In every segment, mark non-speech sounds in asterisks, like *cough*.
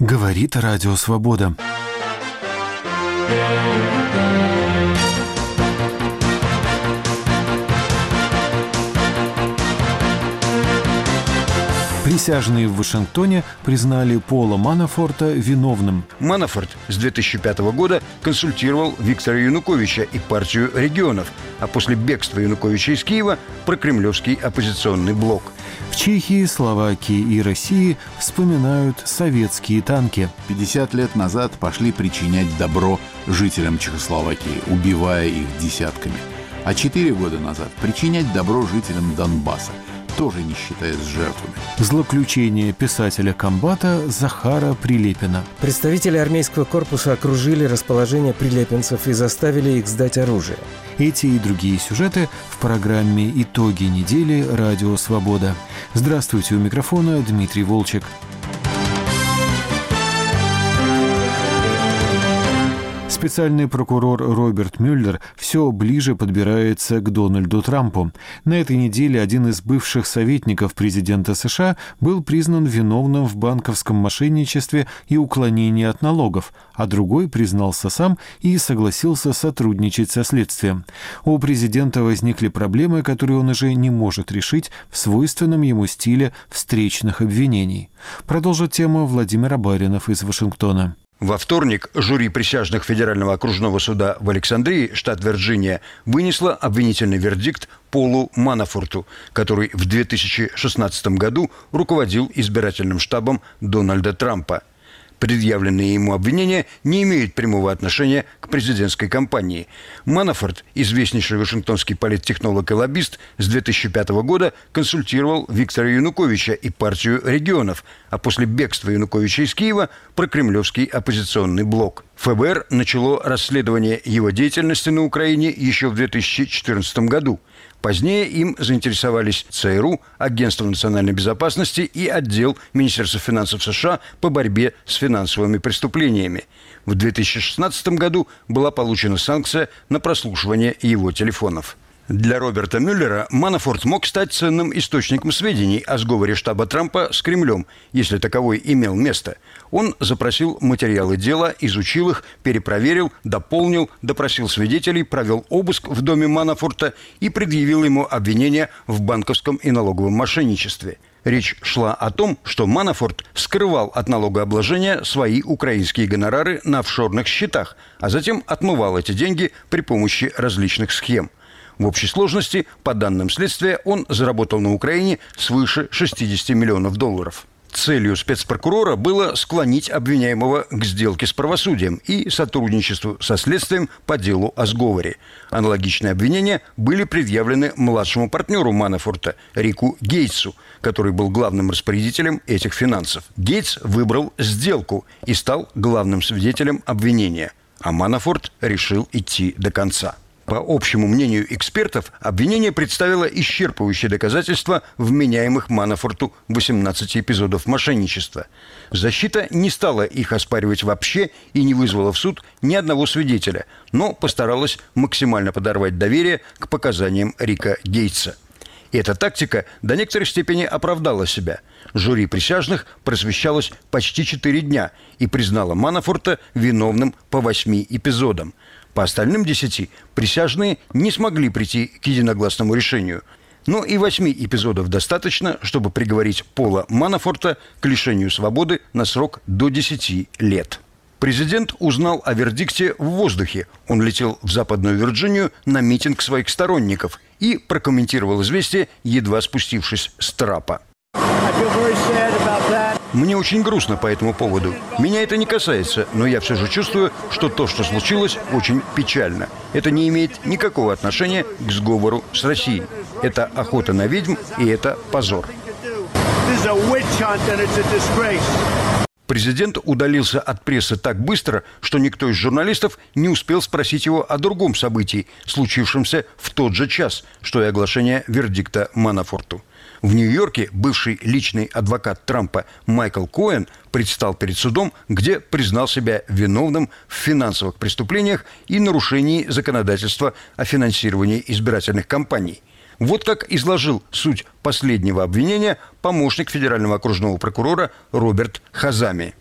Говорит Радио Свобода. Присяжные в Вашингтоне признали Пола Манафорта виновным. Манафорт с 2005 года консультировал Виктора Януковича и партию регионов, а после бегства Януковича из Киева – прокремлевский оппозиционный блок. В Чехии, Словакии и России вспоминают советские танки. 50 лет назад пошли причинять добро жителям Чехословакии, убивая их десятками. А 4 года назад причинять добро жителям Донбасса – тоже не считаясь жертвами. Злоключение писателя комбата Захара Прилепина. Представители армейского корпуса окружили расположение прилепинцев и заставили их сдать оружие. Эти и другие сюжеты в программе «Итоги недели. Радио Свобода». Здравствуйте, у микрофона Дмитрий Волчек. Специальный прокурор Роберт Мюллер все ближе подбирается к Дональду Трампу. На этой неделе один из бывших советников президента США был признан виновным в банковском мошенничестве и уклонении от налогов, а другой признался сам и согласился сотрудничать со следствием. У президента возникли проблемы, которые он уже не может решить в свойственном ему стиле встречных обвинений. Продолжит тему Владимир Баринов из Вашингтона. Во вторник жюри присяжных Федерального окружного суда в Александрии, штат Вирджиния, вынесло обвинительный вердикт Полу Манафорту, который в 2016 году руководил избирательным штабом Дональда Трампа – Предъявленные ему обвинения не имеют прямого отношения к президентской кампании. Манафорт, известнейший вашингтонский политтехнолог и лоббист, с 2005 года консультировал Виктора Януковича и партию регионов, а после бегства Януковича из Киева – прокремлевский оппозиционный блок. ФБР начало расследование его деятельности на Украине еще в 2014 году – Позднее им заинтересовались ЦРУ, Агентство национальной безопасности и отдел Министерства финансов США по борьбе с финансовыми преступлениями. В 2016 году была получена санкция на прослушивание его телефонов. Для Роберта Мюллера Манафорт мог стать ценным источником сведений о сговоре штаба Трампа с Кремлем, если таковой имел место. Он запросил материалы дела, изучил их, перепроверил, дополнил, допросил свидетелей, провел обыск в доме Манафорта и предъявил ему обвинения в банковском и налоговом мошенничестве – Речь шла о том, что Манафорт скрывал от налогообложения свои украинские гонорары на офшорных счетах, а затем отмывал эти деньги при помощи различных схем – в общей сложности, по данным следствия, он заработал на Украине свыше 60 миллионов долларов. Целью спецпрокурора было склонить обвиняемого к сделке с правосудием и сотрудничеству со следствием по делу о сговоре. Аналогичные обвинения были предъявлены младшему партнеру Манафорта Рику Гейтсу, который был главным распорядителем этих финансов. Гейтс выбрал сделку и стал главным свидетелем обвинения, а Манафорт решил идти до конца. По общему мнению экспертов, обвинение представило исчерпывающее доказательство вменяемых Манафорту 18 эпизодов мошенничества. Защита не стала их оспаривать вообще и не вызвала в суд ни одного свидетеля, но постаралась максимально подорвать доверие к показаниям Рика Гейтса. Эта тактика до некоторой степени оправдала себя. Жюри присяжных просвещалось почти четыре дня и признало Манафорта виновным по восьми эпизодам – по остальным десяти присяжные не смогли прийти к единогласному решению. Но и восьми эпизодов достаточно, чтобы приговорить Пола Манафорта к лишению свободы на срок до 10 лет. Президент узнал о вердикте в воздухе. Он летел в Западную Вирджинию на митинг своих сторонников и прокомментировал известие, едва спустившись с трапа. Мне очень грустно по этому поводу. Меня это не касается, но я все же чувствую, что то, что случилось, очень печально. Это не имеет никакого отношения к сговору с Россией. Это охота на ведьм, и это позор. Президент удалился от прессы так быстро, что никто из журналистов не успел спросить его о другом событии, случившемся в тот же час, что и оглашение вердикта Манафорту. В Нью-Йорке бывший личный адвокат Трампа Майкл Коэн предстал перед судом, где признал себя виновным в финансовых преступлениях и нарушении законодательства о финансировании избирательных кампаний. Вот как изложил суть последнего обвинения помощник федерального окружного прокурора Роберт Хазами.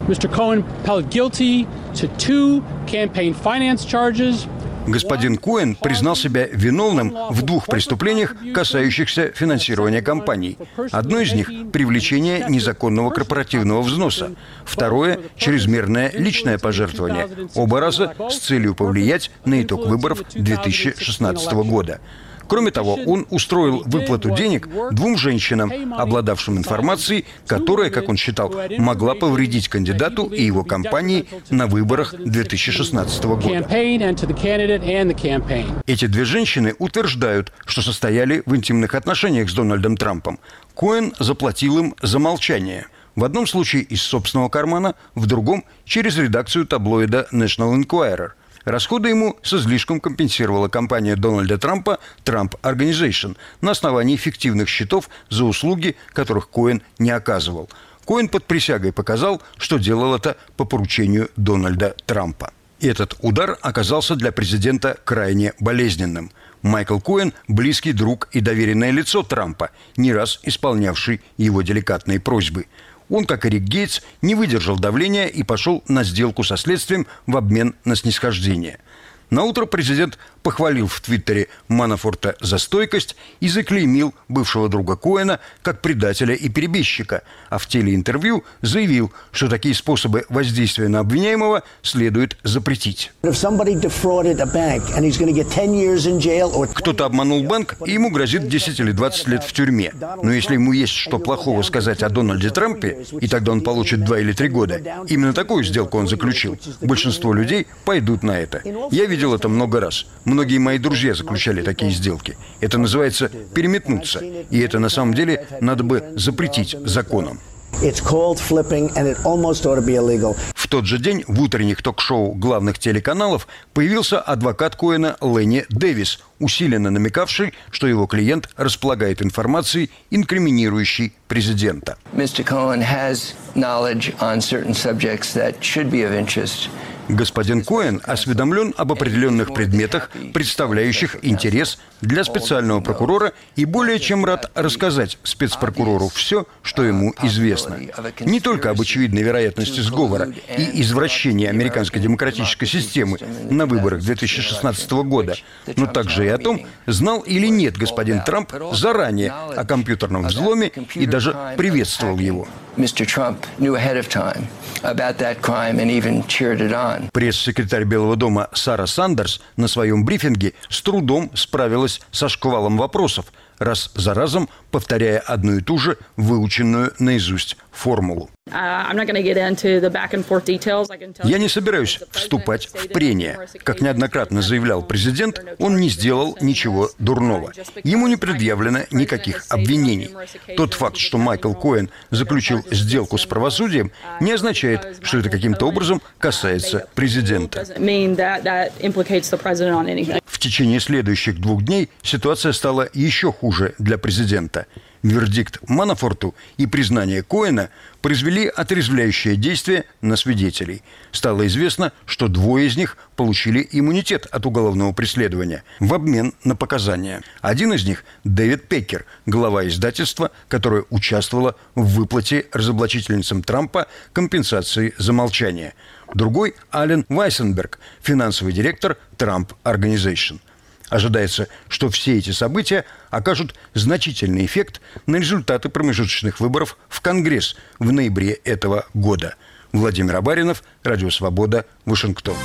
Господин Коэн признал себя виновным в двух преступлениях, касающихся финансирования компаний. Одно из них – привлечение незаконного корпоративного взноса. Второе – чрезмерное личное пожертвование. Оба раза с целью повлиять на итог выборов 2016 года. Кроме того, он устроил выплату денег двум женщинам, обладавшим информацией, которая, как он считал, могла повредить кандидату и его кампании на выборах 2016 года. Эти две женщины утверждают, что состояли в интимных отношениях с Дональдом Трампом. Коэн заплатил им за молчание – в одном случае из собственного кармана, в другом – через редакцию таблоида National Enquirer. Расходы ему с излишком компенсировала компания Дональда Трампа Trump Organization на основании фиктивных счетов за услуги, которых Коэн не оказывал. Коэн под присягой показал, что делал это по поручению Дональда Трампа. Этот удар оказался для президента крайне болезненным. Майкл Коэн – близкий друг и доверенное лицо Трампа, не раз исполнявший его деликатные просьбы – он, как и Рик Гейтс, не выдержал давления и пошел на сделку со следствием в обмен на снисхождение. На утро президент похвалил в Твиттере Манафорта за стойкость и заклеймил бывшего друга Коэна как предателя и перебежчика, а в телеинтервью заявил, что такие способы воздействия на обвиняемого следует запретить. Кто-то обманул банк, и ему грозит 10 или 20 лет в тюрьме. Но если ему есть что плохого сказать о Дональде Трампе, и тогда он получит 2 или 3 года, именно такую сделку он заключил. Большинство людей пойдут на это. Я видел это много раз. Многие мои друзья заключали такие сделки. Это называется переметнуться. И это на самом деле надо бы запретить законом. В тот же день в утренних ток-шоу главных телеканалов появился адвокат Коэна Ленни Дэвис, усиленно намекавший, что его клиент располагает информацией, инкриминирующей президента. Mr. Cohen has knowledge on certain subjects that should be of interest Господин Коэн осведомлен об определенных предметах, представляющих интерес для специального прокурора и более чем рад рассказать спецпрокурору все, что ему известно. Не только об очевидной вероятности сговора и извращения американской демократической системы на выборах 2016 года, но также и о том, знал или нет господин Трамп заранее о компьютерном взломе и даже приветствовал его. Mr. Trump knew ahead of time about that crime and even cheered it on. Пресс-секретарь Белого дома Сара Сандерс на своем брифинге с трудом справилась со шквалом вопросов, раз за разом повторяя одну и ту же выученную наизусть формулу. Я не собираюсь вступать в прения. Как неоднократно заявлял президент, он не сделал ничего дурного. Ему не предъявлено никаких обвинений. Тот факт, что Майкл Коэн заключил сделку с правосудием, не означает, что это каким-то образом касается президента. В течение следующих двух дней ситуация стала еще хуже для президента – Вердикт Манафорту и признание Коэна произвели отрезвляющее действие на свидетелей. Стало известно, что двое из них получили иммунитет от уголовного преследования в обмен на показания. Один из них – Дэвид Пекер, глава издательства, которое участвовало в выплате разоблачительницам Трампа компенсации за молчание. Другой – Ален Вайсенберг, финансовый директор Trump Organization. Ожидается, что все эти события окажут значительный эффект на результаты промежуточных выборов в Конгресс в ноябре этого года. Владимир Абаринов, Радио Свобода, Вашингтон.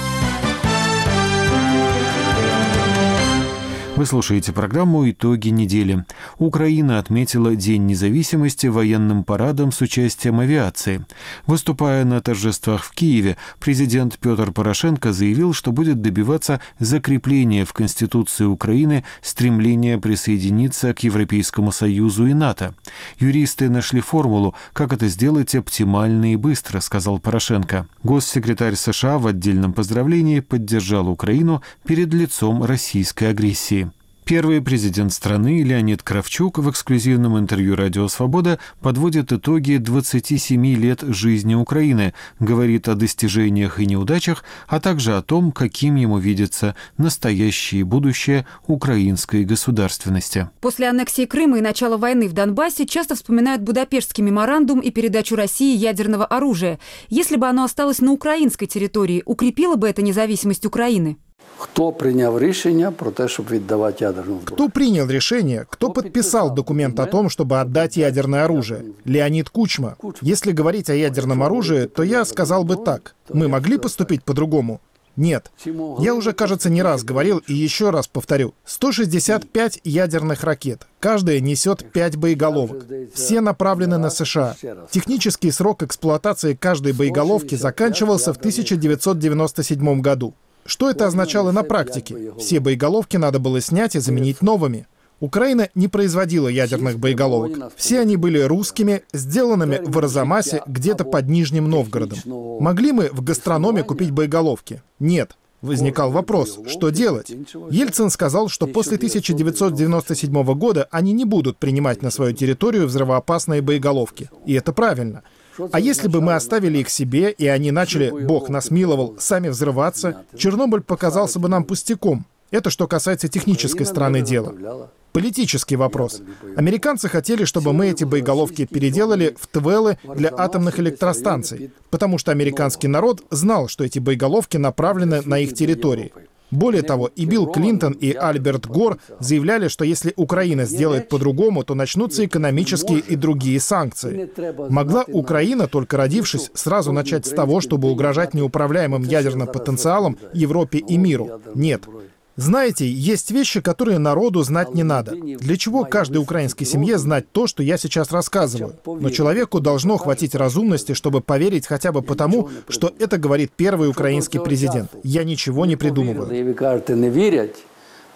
Вы слушаете программу «Итоги недели». Украина отметила День независимости военным парадом с участием авиации. Выступая на торжествах в Киеве, президент Петр Порошенко заявил, что будет добиваться закрепления в Конституции Украины стремления присоединиться к Европейскому Союзу и НАТО. Юристы нашли формулу, как это сделать оптимально и быстро, сказал Порошенко. Госсекретарь США в отдельном поздравлении поддержал Украину перед лицом российской агрессии. Первый президент страны Леонид Кравчук в эксклюзивном интервью «Радио Свобода» подводит итоги 27 лет жизни Украины, говорит о достижениях и неудачах, а также о том, каким ему видится настоящее будущее украинской государственности. После аннексии Крыма и начала войны в Донбассе часто вспоминают Будапештский меморандум и передачу России ядерного оружия. Если бы оно осталось на украинской территории, укрепило бы это независимость Украины? Хто прийняв рішення про те, щоб віддавати ядерну зброю? Кто принял решение, кто подписал документ о том, чтобы отдать ядерное оружие? Леонид Кучма. Если говорить о ядерном оружии, то я сказал бы так. Мы могли поступить по-другому? Нет. Я уже, кажется, не раз говорил и еще раз повторю. 165 ядерных ракет. Каждая несет 5 боеголовок. Все направлены на США. Технический срок эксплуатации каждой боеголовки заканчивался в 1997 году. Что это означало на практике? Все боеголовки надо было снять и заменить новыми. Украина не производила ядерных боеголовок. Все они были русскими, сделанными в Арзамасе где-то под Нижним Новгородом. Могли мы в гастрономе купить боеголовки? Нет. Возникал вопрос, что делать? Ельцин сказал, что после 1997 года они не будут принимать на свою территорию взрывоопасные боеголовки. И это правильно. А если бы мы оставили их себе, и они начали, Бог нас миловал, сами взрываться, Чернобыль показался бы нам пустяком. Это что касается технической стороны дела. Политический вопрос. Американцы хотели, чтобы мы эти боеголовки переделали в ТВЛы для атомных электростанций, потому что американский народ знал, что эти боеголовки направлены на их территории. Более того, и Билл Клинтон, и Альберт Гор заявляли, что если Украина сделает по-другому, то начнутся экономические и другие санкции. Могла Украина, только родившись, сразу начать с того, чтобы угрожать неуправляемым ядерным потенциалом Европе и миру? Нет. Знаете, есть вещи, которые народу знать не надо. Для чего каждой украинской семье знать то, что я сейчас рассказываю? Но человеку должно хватить разумности, чтобы поверить хотя бы потому, что это говорит первый украинский президент. Я ничего не придумываю. І ви кажете, не вірять.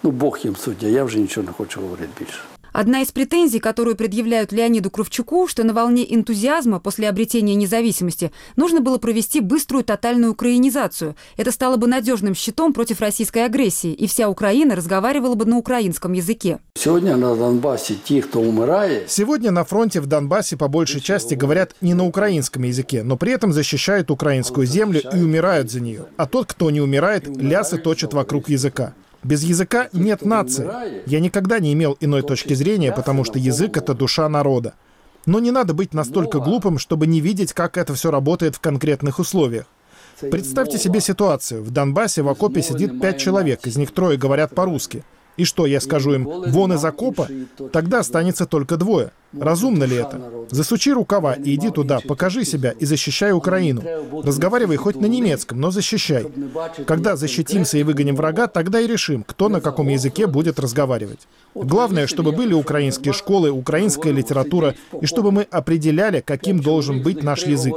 Ну, Бог їм суддя, я вже нічого не хочу говорити більше. Одна из претензий, которую предъявляют Леониду Кравчуку, что на волне энтузиазма после обретения независимости нужно было провести быструю тотальную украинизацию. Это стало бы надежным щитом против российской агрессии, и вся Украина разговаривала бы на украинском языке. Сьогодні на Донбасі ті, хто вмирає, Сегодня на фронте в Донбассе по большей части говорят не на украинском языке, но при этом защищают украинскую землю и умирают за нее. А тот, кто не умирает, лясы точит вокруг языка. Без языка нет нации. Я никогда не имел иной точки зрения, потому что язык — это душа народа. Но не надо быть настолько глупым, чтобы не видеть, как это все работает в конкретных условиях. Представьте себе ситуацию. В Донбассе в окопе сидит пять человек, из них трое говорят по-русски. И что, я скажу им, вон из окопа? Тогда останется только двое. Разумно ли это? Засучи рукава и иди туда, покажи себя и защищай Украину. Разговаривай хоть на немецком, но защищай. Когда защитимся и выгоним врага, тогда и решим, кто на каком языке будет разговаривать. Главное, чтобы были украинские школы, украинская литература, и чтобы мы определяли, каким должен быть наш язык.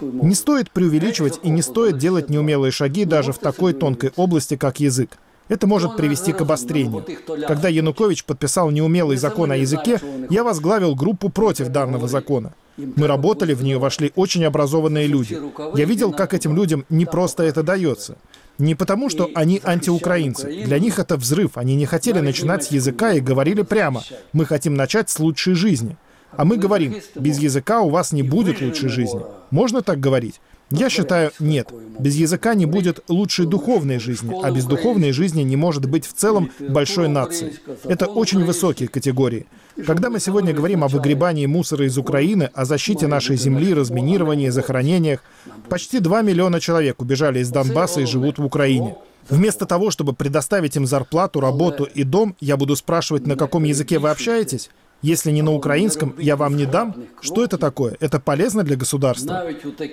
Не стоит преувеличивать и не стоит делать неумелые шаги даже в такой тонкой области, как язык. Это может привести к обострению. Когда Янукович подписал неумелый закон о языке, я возглавил группу против данного закона. Мы работали, в нее вошли очень образованные люди. Я видел, как этим людям не просто это дается. Не потому, что они антиукраинцы. Для них это взрыв. Они не хотели начинать с языка и говорили прямо, мы хотим начать с лучшей жизни. А мы говорим, без языка у вас не будет лучшей жизни. Можно так говорить? Я считаю, нет. Без языка не будет лучшей духовной жизни, а без духовной жизни не может быть в целом большой нации. Это очень высокие категории. Когда мы сегодня говорим о выгребании мусора из Украины, о защите нашей земли, разминировании, захоронениях, почти 2 миллиона человек убежали из Донбасса и живут в Украине. Вместо того, чтобы предоставить им зарплату, работу и дом, я буду спрашивать, на каком языке вы общаетесь? Если не на украинском, я вам не дам? Что это такое? Это полезно для государства?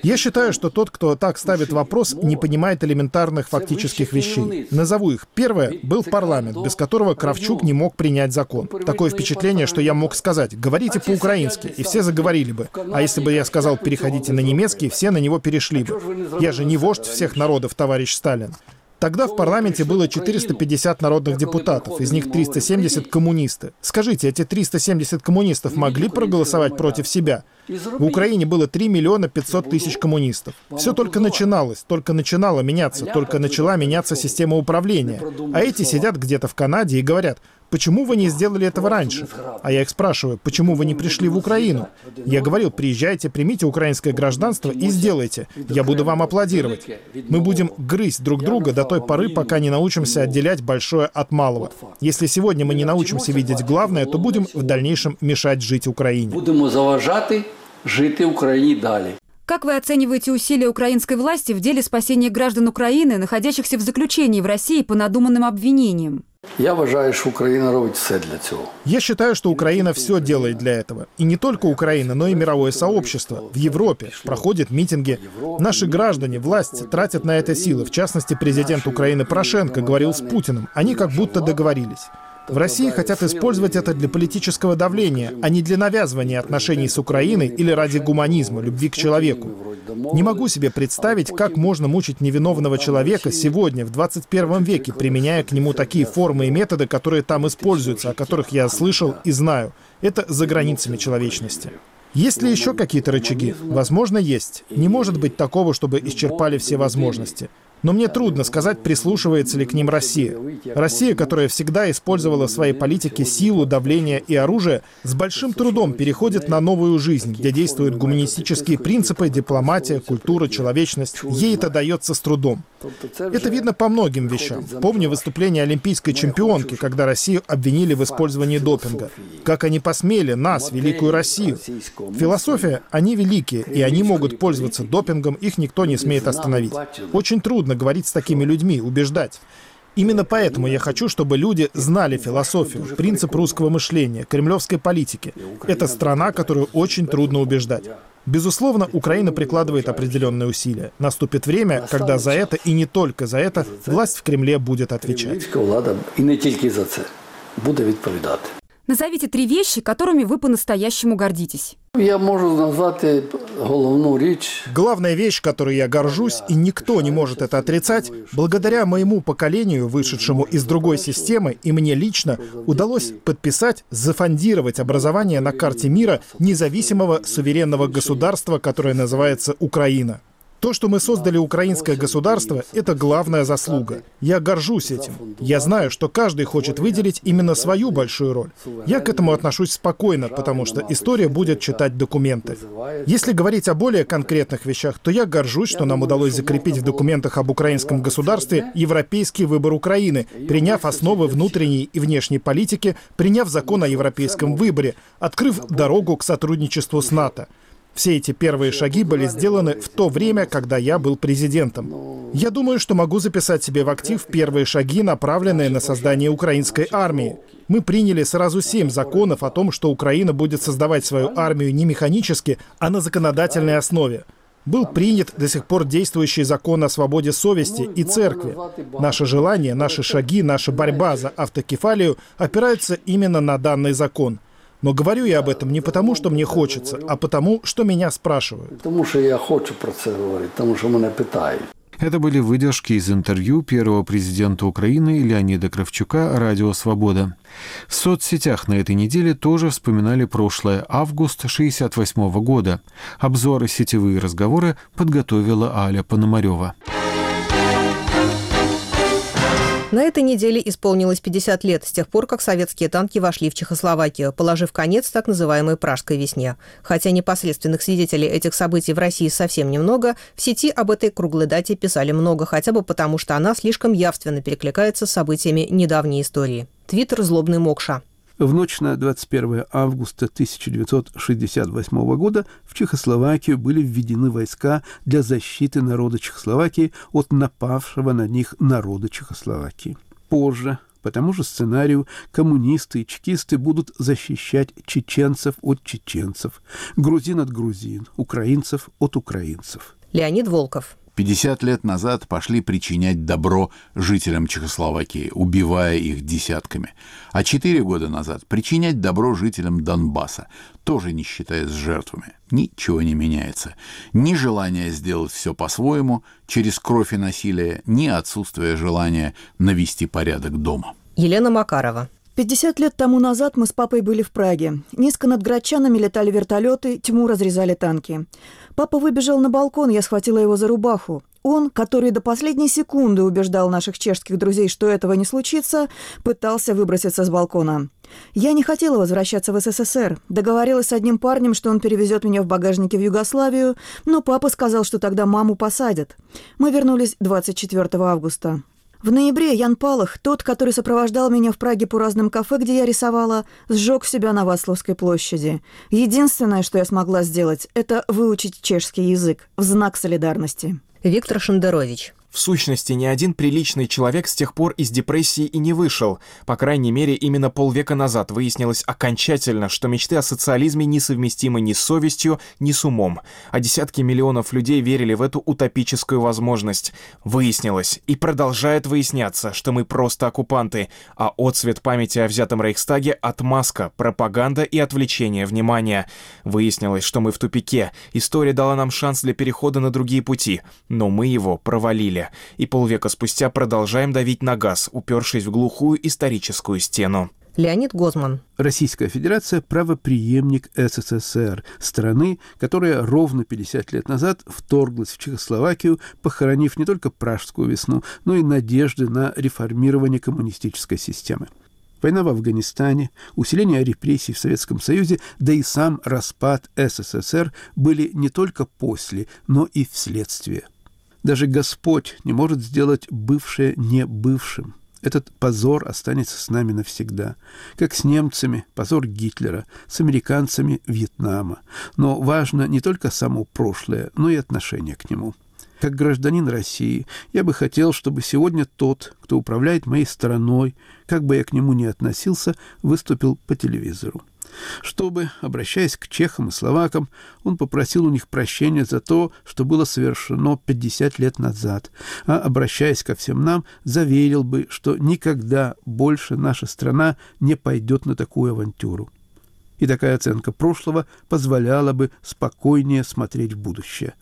Я считаю, что тот, кто так ставит вопрос, не понимает элементарных фактических вещей. Назову их. Первое был парламент, без которого Кравчук не мог принять закон. Такое впечатление, что я мог сказать, говорите по-украински, и все заговорили бы. А если бы я сказал, переходите на немецкий, все на него перешли бы. Я же не вождь всех народов, товарищ Сталин. Тогда в парламенте было 450 народных депутатов, из них 370 коммунисты. Скажите, эти 370 коммунистов могли проголосовать против себя? В Украине было 3 миллиона 500 тысяч коммунистов. Все только начиналось, только начинало меняться, только начала меняться система управления. А эти сидят где-то в Канаде и говорят, почему вы не сделали этого раньше? А я их спрашиваю, почему вы не пришли в Украину? Я говорил, приезжайте, примите украинское гражданство и сделайте. Я буду вам аплодировать. Мы будем грызть друг друга до той поры, пока не научимся отделять большое от малого. Если сегодня мы не научимся видеть главное, то будем в дальнейшем мешать жить Украине. Будемо заважати жити Україні далі. Как вы оцениваете усилия украинской власти в деле спасения граждан Украины, находящихся в заключении в России по надуманным обвинениям? Я вважаю, що Україна робить все для цього. Я считаю, что Украина все делает для этого. И не только Украина, но и мировое сообщество. В Европе проходят митинги. Наши граждане, власть тратят на это силы. В частности, президент Украины Порошенко говорил с Путиным. Они как будто договорились. В России хотят использовать это для политического давления, а не для навязывания отношений с Украиной или ради гуманизма, любви к человеку. Не могу себе представить, как можно мучить невиновного человека сегодня, в 21 веке, применяя к нему такие формы и методы, которые там используются, о которых я слышал и знаю. Это за границами человечности. Есть ли еще какие-то рычаги? Возможно, есть. Не может быть такого, чтобы исчерпали все возможности. Но мне трудно сказать, прислушивается ли к ним Россия. Россия, которая всегда использовала в своей политике силу, давление и оружие, с большим трудом переходит на новую жизнь, где действуют гуманистические принципы, дипломатия, культура, человечность. Ей это дается с трудом. Это видно по многим вещам. Помню выступление олимпийской чемпионки, когда Россию обвинили в использовании допинга. Как они посмели нас, великую Россию. Философия, они великие, и они могут пользоваться допингом, их никто не смеет остановить. Очень трудно говорить с такими людьми, убеждать. Именно поэтому я хочу, чтобы люди знали философию, принцип русского мышления, кремлевской политики. Это страна, которую очень трудно убеждать. Безусловно, Украина прикладывает определенные усилия. Наступит время, когда за это и не только за это власть в Кремле будет отвечать. Кремлівська влада і не тільки за це буде відповідати. Назовите три вещи, которыми вы по-настоящему гордитесь. Я можу назвати головну річ. Главная вещь, которой я горжусь, и никто не может это отрицать, благодаря моему поколению, вышедшему из другой системы, и мне лично, удалось подписать, зафондировать образование на карте мира независимого суверенного государства, которое называется Украина. То, что мы создали украинское государство, это главная заслуга. Я горжусь этим. Я знаю, что каждый хочет выделить именно свою большую роль. Я к этому отношусь спокойно, потому что история будет читать документы. Если говорить о более конкретных вещах, то я горжусь, что нам удалось закрепить в документах об украинском государстве европейский выбор Украины, приняв основы внутренней и внешней политики, приняв закон о европейском выборе, открыв дорогу к сотрудничеству с НАТО. Все эти первые шаги были сделаны в то время, когда я был президентом. Я думаю, что могу записать себе в актив первые шаги, направленные на создание украинской армии. Мы приняли сразу семь законов о том, что Украина будет создавать свою армию не механически, а на законодательной основе. Был принят до сих пор действующий закон о свободе совести и церкви. Наше желание, наши шаги, наша борьба за автокефалию опираются именно на данный закон. Но говорю я об этом не потому, что мне хочется, а потому, что меня спрашивают. Тому що я хочу про це говорити, тому що мене питають. Это были выдержки из интервью первого президента Украины Леонида Кравчука «Радио Свобода». В соцсетях на этой неделе тоже вспоминали прошлое, август 68 года. Обзор и сетевые разговоры подготовила Аля Пономарева. На этой неделе исполнилось 50 лет с тех пор, как советские танки вошли в Чехословакию, положив конец так называемой «Пражской весне». Хотя непосредственных свидетелей этих событий в России совсем немного, в сети об этой круглой дате писали много, хотя бы потому, что она слишком явственно перекликается с событиями недавней истории. Твиттер «Злобный Мокша». В ночь на 21 августа 1968 года в Чехословакию были введены войска для защиты народа Чехословакии от напавшего на них народа Чехословакии. Позже, по тому же сценарию, коммунисты и чекисты будут защищать чеченцев от чеченцев, грузин от грузин, украинцев от украинцев. Леонид Волков. 50 лет назад пошли причинять добро жителям Чехословакии, убивая их десятками. А 4 года назад причинять добро жителям Донбасса, тоже не считаясь жертвами. Ничего не меняется. Ни желание сделать все по-своему, через кровь и насилие, ни отсутствие желания навести порядок дома. Елена Макарова. 50 лет тому назад мы с папой были в Праге. Низко над Грачанами летали вертолеты, тьму разрезали танки. Папа выбежал на балкон, я схватила его за рубаху. он, который до последней секунды убеждал наших чешских друзей, что этого не случится, пытался выброситься с балкона. Я не хотела возвращаться в СССР. Договорилась с одним парнем, что он перевезет меня в багажнике в Югославию, но папа сказал, что тогда маму посадят. Мы вернулись 24 августа. В ноябре Ян Палах, тот, который сопровождал меня в Праге по разным кафе, где я рисовала, сжег себя на Васловской площади. Единственное, что я смогла сделать, это выучить чешский язык в знак солидарности. Виктор Шендерович. В сущности, ни один приличный человек с тех пор из депрессии и не вышел. По крайней мере, именно полвека назад выяснилось окончательно, что мечты о социализме несовместимы ни с совестью, ни с умом. А десятки миллионов людей верили в эту утопическую возможность. Выяснилось и продолжает выясняться, что мы просто оккупанты, а отцвет памяти о взятом Рейхстаге — отмазка, пропаганда и отвлечение внимания. Выяснилось, что мы в тупике. История дала нам шанс для перехода на другие пути, но мы его провалили и полвека спустя продолжаем давить на газ, упершись в глухую историческую стену. Леонид Гозман. Российская Федерация – правоприемник СССР, страны, которая ровно 50 лет назад вторглась в Чехословакию, похоронив не только Пражскую весну, но и надежды на реформирование коммунистической системы. Война в Афганистане, усиление репрессий в Советском Союзе, да и сам распад СССР были не только после, но и вследствие – даже Господь не может сделать бывшее не бывшим. Этот позор останется с нами навсегда. Как с немцами, позор Гитлера, с американцами Вьетнама. Но важно не только само прошлое, но и отношение к нему. Как гражданин России, я бы хотел, чтобы сегодня тот, кто управляет моей страной, как бы я к нему ни относился, выступил по телевизору чтобы, обращаясь к чехам и словакам, он попросил у них прощения за то, что было совершено 50 лет назад, а, обращаясь ко всем нам, заверил бы, что никогда больше наша страна не пойдет на такую авантюру. И такая оценка прошлого позволяла бы спокойнее смотреть в будущее.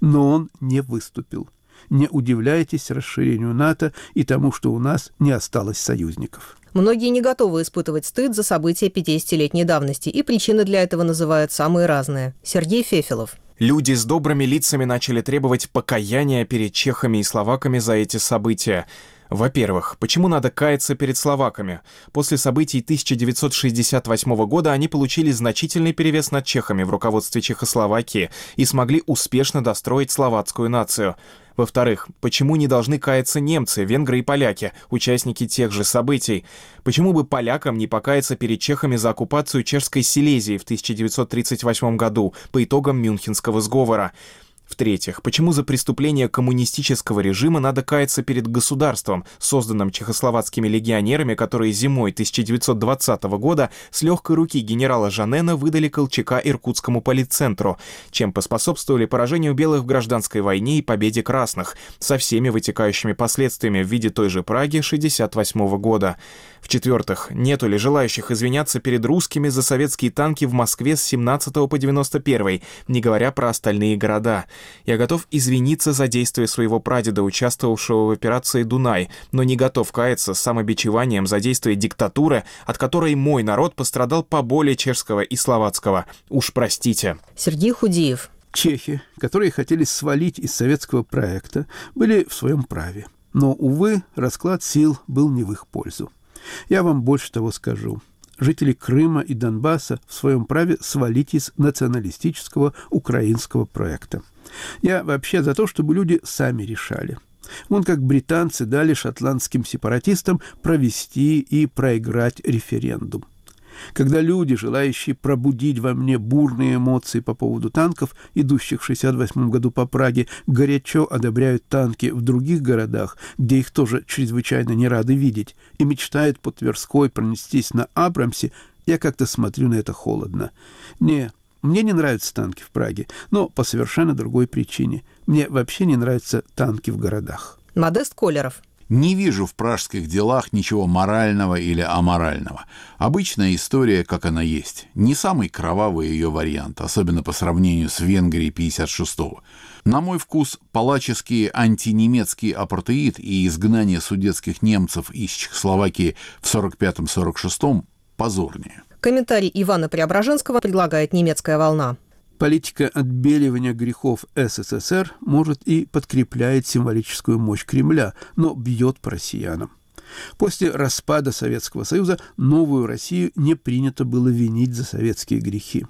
Но он не выступил. Не удивляйтесь расширению НАТО и тому, что у нас не осталось союзников. Многие не готовы испытывать стыд за события 50-летней давности, и причины для этого называют самые разные. Сергей Фефилов. Люди с добрыми лицами начали требовать покаяния перед чехами и словаками за эти события. Во-первых, почему надо каяться перед словаками? После событий 1968 года они получили значительный перевес над чехами в руководстве Чехословакии и смогли успешно достроить словацкую нацию. Во-вторых, почему не должны каяться немцы, венгры и поляки, участники тех же событий? Почему бы полякам не покаяться перед чехами за оккупацию чешской Силезии в 1938 году по итогам Мюнхенского сговора? В-третьих, почему за преступление коммунистического режима надо каяться перед государством, созданным чехословацкими легионерами, которые зимой 1920 года с легкой руки генерала Жанена выдали Колчака Иркутскому политцентру, чем поспособствовали поражению белых в гражданской войне и победе красных, со всеми вытекающими последствиями в виде той же Праги 1968 года. В-четвертых, нету ли желающих извиняться перед русскими за советские танки в Москве с 17 по 91, не говоря про остальные города. Я готов извиниться за действия своего прадеда, участвовавшего в операции «Дунай», но не готов каяться с самобичеванием за действия диктатуры, от которой мой народ пострадал поболее чешского и словацкого. Уж простите. Сергей Худиев. Чехи, которые хотели свалить из советского проекта, были в своем праве. Но, увы, расклад сил был не в их пользу. Я вам больше того скажу. Жители Крыма и Донбасса в своем праве свалить из националистического украинского проекта. Я вообще за то, чтобы люди сами решали. Вон как британцы дали шотландским сепаратистам провести и проиграть референдум. Когда люди, желающие пробудить во мне бурные эмоции по поводу танков, идущих в 68 году по Праге, горячо одобряют танки в других городах, где их тоже чрезвычайно не рады видеть, и мечтают по Тверской пронестись на Абрамсе, я как-то смотрю на это холодно. Не, мне не нравятся танки в Праге, но по совершенно другой причине. Мне вообще не нравятся танки в городах. Модест Колеров. Не вижу в пражских делах ничего морального или аморального. Обычная история, как она есть. Не самый кровавый ее вариант, особенно по сравнению с Венгрией 56-го. На мой вкус, палаческий антинемецкий апартеид и изгнание судетских немцев из Чехословакии в 45-46 позорнее. Комментарий Ивана Преображенского предлагает немецкая волна. Политика отбеливания грехов СССР может и подкрепляет символическую мощь Кремля, но бьет по россиянам. После распада Советского Союза новую Россию не принято было винить за советские грехи.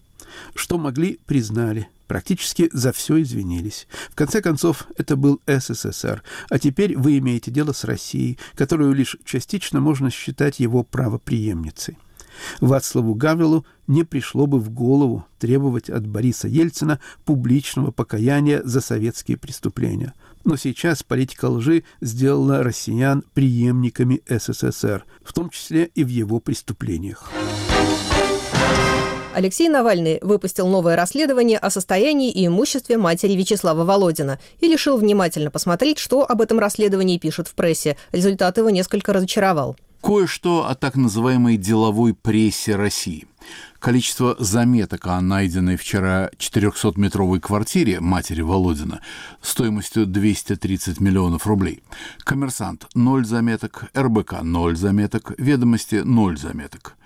Что могли, признали. Практически за все извинились. В конце концов, это был СССР, а теперь вы имеете дело с Россией, которую лишь частично можно считать его правоприемницей. Вацлаву Гавелу не пришло бы в голову требовать от Бориса Ельцина публичного покаяния за советские преступления. Но сейчас политика лжи сделала россиян преемниками СССР, в том числе и в его преступлениях. Алексей Навальный выпустил новое расследование о состоянии и имуществе матери Вячеслава Володина и решил внимательно посмотреть, что об этом расследовании пишут в прессе. Результат его несколько разочаровал. Кое-что о так называемой деловой прессе России. Количество заметок о найденной вчера 400-метровой квартире матери Володина стоимостью 230 миллионов рублей. Коммерсант – 0 заметок, РБК – 0 заметок, ведомости – 0 заметок.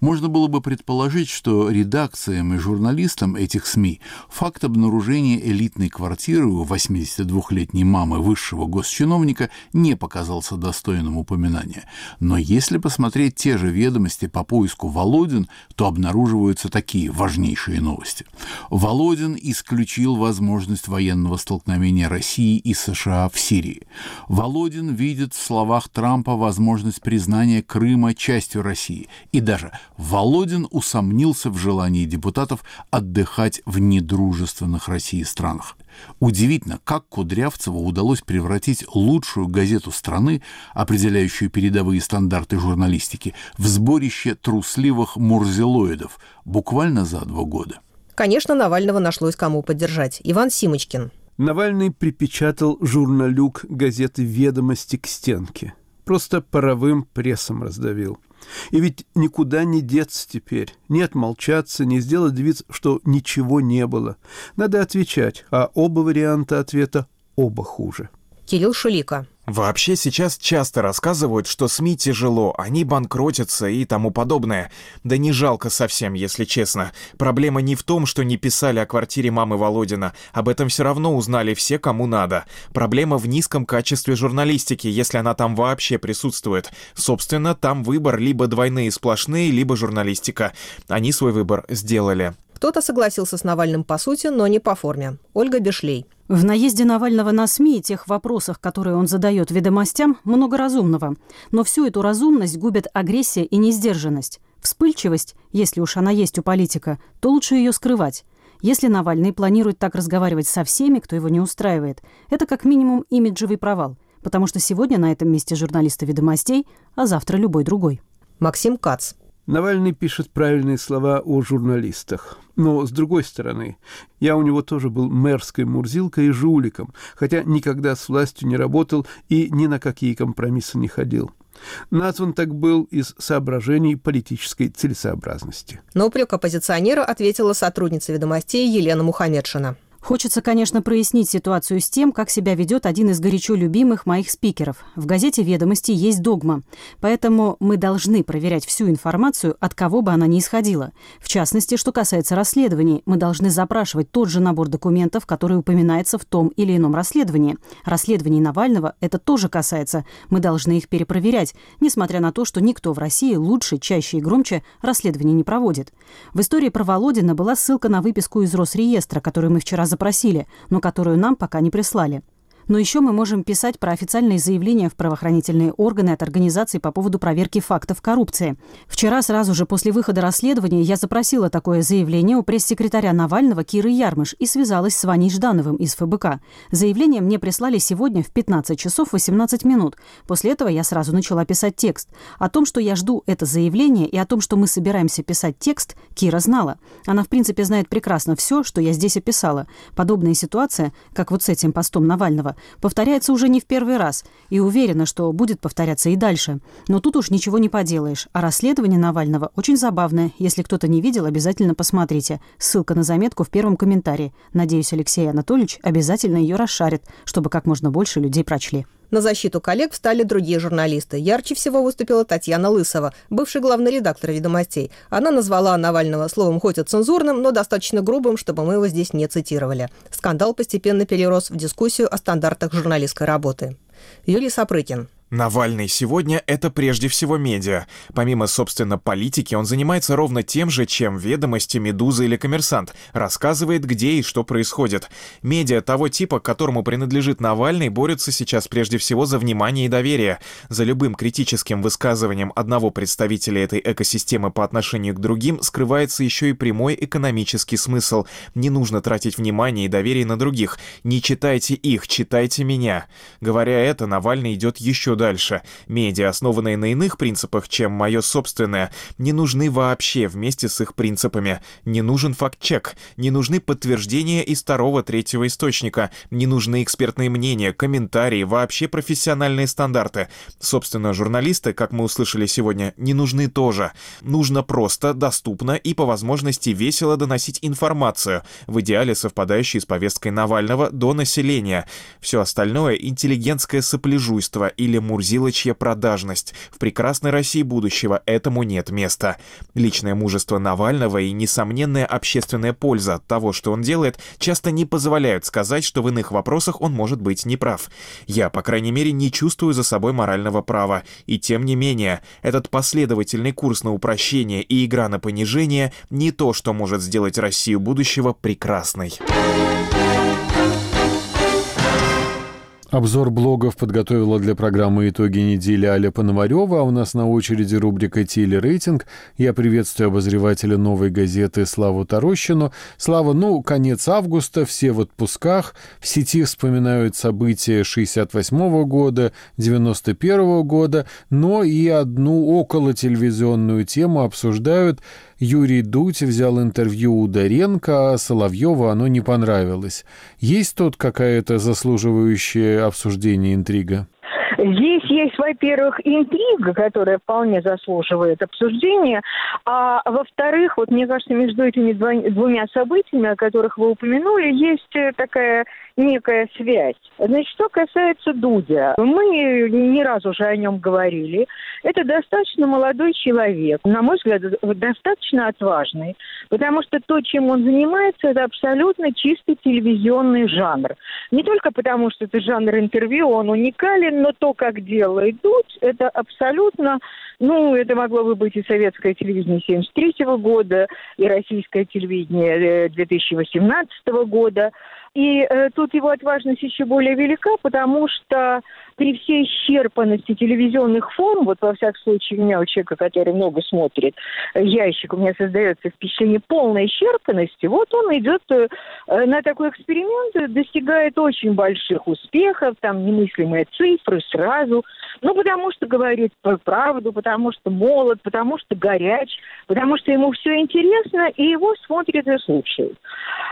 Можно было бы предположить, что редакциям и журналистам этих СМИ факт обнаружения элитной квартиры у 82-летней мамы высшего госчиновника не показался достойным упоминания. Но если посмотреть те же ведомости по поиску Володин, то обнаруживаются такие важнейшие новости. Володин исключил возможность военного столкновения России и США в Сирии. Володин видит в словах Трампа возможность признания Крыма частью России и даже Володин усомнился в желании депутатов отдыхать в недружественных России странах. Удивительно, как Кудрявцеву удалось превратить лучшую газету страны, определяющую передовые стандарты журналистики, в сборище трусливых мурзилоидов буквально за два года. Конечно, Навального нашлось кому поддержать. Иван Симочкин. Навальный припечатал журналюк газеты «Ведомости» к стенке. Просто паровым прессом раздавил. И ведь никуда не деться теперь, не отмолчаться, не сделать вид, что ничего не было. Надо отвечать, а оба варианта ответа оба хуже. Кирилл Шулика. Вообще сейчас часто рассказывают, что СМИ тяжело, они банкротятся и тому подобное. Да не жалко совсем, если честно. Проблема не в том, что не писали о квартире мамы Володина. Об этом все равно узнали все, кому надо. Проблема в низком качестве журналистики, если она там вообще присутствует. Собственно, там выбор либо двойные сплошные, либо журналистика. Они свой выбор сделали. Кто-то согласился с Навальным по сути, но не по форме. Ольга Бешлей. В наезде Навального на СМИ и тех вопросах, которые он задает ведомостям, много разумного. Но всю эту разумность губят агрессия и несдержанность. Вспыльчивость, если уж она есть у политика, то лучше ее скрывать. Если Навальный планирует так разговаривать со всеми, кто его не устраивает, это как минимум имиджевый провал, потому что сегодня на этом месте журналисты ведомостей, а завтра любой другой. Максим Кац. Навальный пишет правильные слова о журналистах. Но, с другой стороны, я у него тоже был мэрской мурзилкой и жуликом, хотя никогда с властью не работал и ни на какие компромиссы не ходил. Назван так был из соображений политической целесообразности. На упрек оппозиционера ответила сотрудница ведомостей Елена Мухамедшина. Хочется, конечно, прояснить ситуацию с тем, как себя ведет один из горячо любимых моих спикеров. В газете «Ведомости» есть догма, поэтому мы должны проверять всю информацию, от кого бы она ни исходила. В частности, что касается расследований, мы должны запрашивать тот же набор документов, который упоминается в том или ином расследовании. Расследований Навального это тоже касается. Мы должны их перепроверять, несмотря на то, что никто в России лучше, чаще и громче расследований не проводит. В истории про Володина была ссылка на выписку из Росреестра, которую мы вчера запросили, но которую нам пока не прислали. Но еще мы можем писать про официальные заявления в правоохранительные органы от организаций по поводу проверки фактов коррупции. Вчера, сразу же после выхода расследования, я запросила такое заявление у пресс-секретаря Навального Киры Ярмыш и связалась с Ваней Ждановым из ФБК. Заявление мне прислали сегодня в 15 часов 18 минут. После этого я сразу начала писать текст. О том, что я жду это заявление и о том, что мы собираемся писать текст, Кира знала. Она, в принципе, знает прекрасно все, что я здесь описала. Подобная ситуация, как вот с этим постом Навального, повторяется уже не в первый раз и уверена, что будет повторяться и дальше. Но тут уж ничего не поделаешь. А расследование Навального очень забавное. Если кто-то не видел, обязательно посмотрите. Ссылка на заметку в первом комментарии. Надеюсь, Алексей Анатольевич обязательно ее расшарит, чтобы как можно больше людей прочли. На защиту коллег встали другие журналисты. Ярче всего выступила Татьяна Лысова, бывший главный редактор «Ведомостей». Она назвала Навального словом хоть и цензурным, но достаточно грубым, чтобы мы его здесь не цитировали. Скандал постепенно перерос в дискуссию о стандартах журналистской работы. Юлий Сапрыкин. Навальный сегодня — это прежде всего медиа. Помимо, собственно, политики, он занимается ровно тем же, чем «Ведомости», «Медуза» или «Коммерсант». Рассказывает, где и что происходит. Медиа того типа, к которому принадлежит Навальный, борются сейчас прежде всего за внимание и доверие. За любым критическим высказыванием одного представителя этой экосистемы по отношению к другим скрывается еще и прямой экономический смысл. Не нужно тратить внимание и доверие на других. Не читайте их, читайте меня. Говоря это, Навальный идет еще дальше. Медиа, основанные на иных принципах, чем мое собственное, не нужны вообще вместе с их принципами. Не нужен факт-чек, не нужны подтверждения из второго, третьего источника, не нужны экспертные мнения, комментарии, вообще профессиональные стандарты. Собственно, журналисты, как мы услышали сегодня, не нужны тоже. Нужно просто, доступно и по возможности весело доносить информацию, в идеале совпадающей с повесткой Навального до населения. Все остальное — интеллигентское сопляжуйство или мурзилочья продажность. В прекрасной России будущего этому нет места. Личное мужество Навального и несомненная общественная польза от того, что он делает, часто не позволяют сказать, что в иных вопросах он может быть неправ. Я, по крайней мере, не чувствую за собой морального права. И тем не менее, этот последовательный курс на упрощение и игра на понижение не то, что может сделать Россию будущего прекрасной. Обзор блогов подготовила для программы «Итоги недели» Аля Пономарева, а у нас на очереди рубрика «Телерейтинг». Я приветствую обозревателя «Новой газеты» Славу Тарощину. Слава, ну, конец августа, все в отпусках. В сети вспоминают события 68 года, 91 года, но и одну около телевизионную тему обсуждают – Юрий Дудь взял интервью у Доренко, а Соловьеву оно не понравилось. Есть тут какая-то заслуживающая обсуждения интрига? Здесь есть, во-первых, интрига, которая вполне заслуживает обсуждения, а во-вторых, вот мне кажется, между этими двумя событиями, о которых вы упомянули, есть такая некая связь. Значит, что касается Дудя, мы не раз уже о нем говорили. Это достаточно молодой человек, на мой взгляд, достаточно отважный, потому что то, чем он занимается, это абсолютно чистый телевизионный жанр. Не только потому, что это жанр интервью, он уникален, но то, как делает Дудь, это абсолютно, ну, это могло бы быть и советское телевидение 73 года, и российское телевидение 2018 э, года. И э, тут его отважность еще более велика, потому что при всей исчерпанности телевизионных форм, вот во всяком случае у меня, у человека, который много смотрит, э, ящик, у меня создается впечатление полной исчерпанности, вот он идет э, на такой эксперимент, достигает очень больших успехов, там немыслимые цифры сразу, ну, потому что говорит правду, потому что молод, потому что горяч, потому что ему все интересно, и его смотрят и слушают.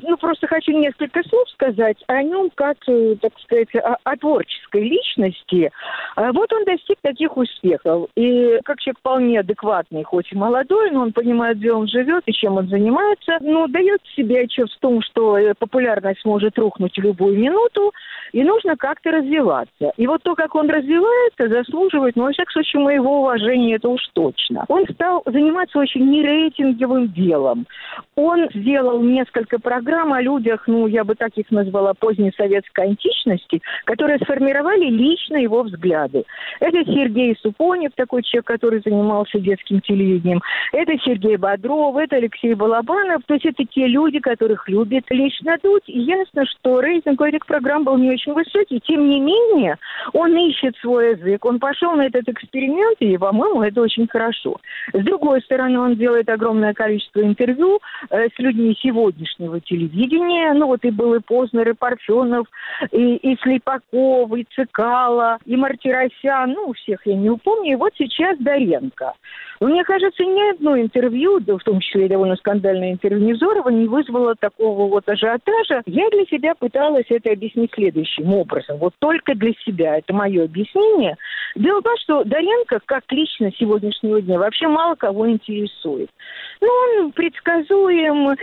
Ну, просто хочу несколько слов сказать о нем как, э, так сказать, о, о творческой личности. А вот он достиг таких успехов. И как человек вполне адекватный, хоть и молодой, но он понимает, где он живет и чем он занимается, ну, дает себе отчет в том, что э, популярность может рухнуть в любую минуту, и нужно как-то развиваться. И вот то, как он развивается, заслуживает, ну, во всяком случае, моего уважения, это уж точно. Он стал заниматься очень нерейтинговым делом. Он сделал несколько программ о людях, ну, я бы так их назвала, поздней советской античности, которые сформировали лично его взгляды. Это Сергей Супонев, такой человек, который занимался детским телевидением. Это Сергей Бодров, это Алексей Балабанов. То есть это те люди, которых любит лично Дудь. И ясно, что рейтинг этих программ был не очень высокий. Тем не менее, он ищет свой язык. Он пошел на этот эксперимент, и, по-моему, это очень хорошо. С другой стороны, он делает огромное количество интервью э, с людьми сегодняшнего телевидения. Ну, вот и был и Познер, и Парфенов, и, и Слепаков, и Цикало, и Мартиросян. Ну, всех я не упомню. И вот сейчас Доренко. Мне кажется, ни одно интервью, да, в том числе и довольно скандальное интервью Невзорова, не вызвало такого вот ажиотажа. Я для себя пыталась это объяснить следующим образом. Вот только для себя. Это мое объяснение. Дело в том, что Доренко, как личность сегодняшнего дня, вообще мало кого интересует. Ну, он предсказуем,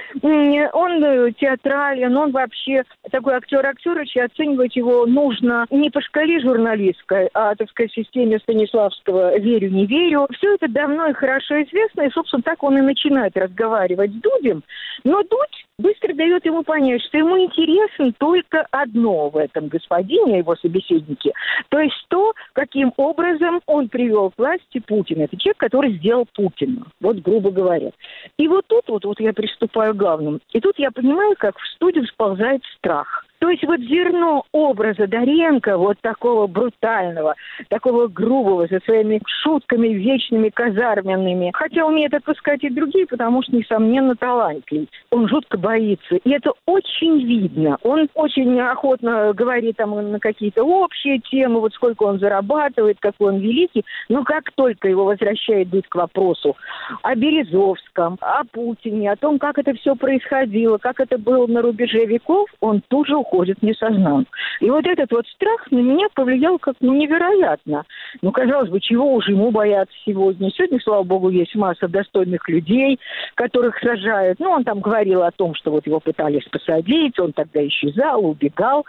он э, театрален, он вообще такой актер актерыч, и оценивать его нужно не по шкале журналистской, а, так сказать, системе Станиславского «верю, не верю». Все это давно и хорошо известно, и, собственно, так он и начинает разговаривать с Дудем. Но Дудь быстро дает ему понять, что ему интересно только одно в этом господине, его собеседнике, то есть то, каким образом он привел к власти Путина. Это человек, который сделал Путина, вот грубо говоря. И вот тут вот, вот я приступаю к главному. И тут я понимаю, как в студию сползает страх – то есть вот зерно образа Доренко, вот такого брутального, такого грубого, со своими шутками вечными, казарменными, хотя умеет отпускать и другие, потому что, несомненно, талантлив. Он жутко боится. И это очень видно. Он очень охотно говорит там на какие-то общие темы, вот сколько он зарабатывает, какой он великий. Но как только его возвращает быть к вопросу о Березовском, о Путине, о том, как это все происходило, как это было на рубеже веков, он тут же уходит в несознанку. И вот этот вот страх на меня повлиял как ну, невероятно. Ну, казалось бы, чего уже ему бояться сегодня? Сегодня, слава богу, есть масса достойных людей, которых сажают. Ну, он там говорил о том, что вот его пытались посадить, он тогда исчезал, убегал.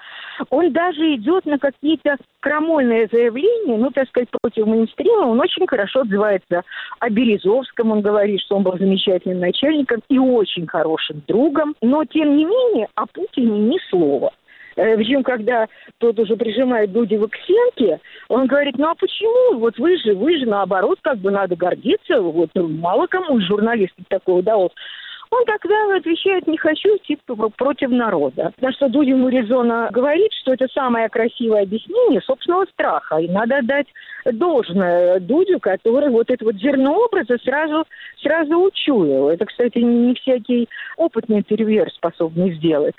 Он даже идет на какие-то крамольные заявления, ну, так сказать, против мейнстрима. Он очень хорошо отзывается о Березовском. Он говорит, что он был замечательным начальником и очень хорошим другом. Но, тем не менее, о Путине ни слова. Э, Причем, когда тот уже прижимает Дудева к стенке, он говорит, ну а почему? Вот вы же, вы же наоборот, как бы надо гордиться. Вот ну, мало кому из такое удалось. Он тогда отвечает, не хочу идти против народа. На что Дудин резонно говорит, что это самое красивое объяснение собственного страха. И надо дать должное Дудю, который вот это вот зерно образа сразу, сразу учуял. Это, кстати, не всякий опытный интервьюер способен сделать.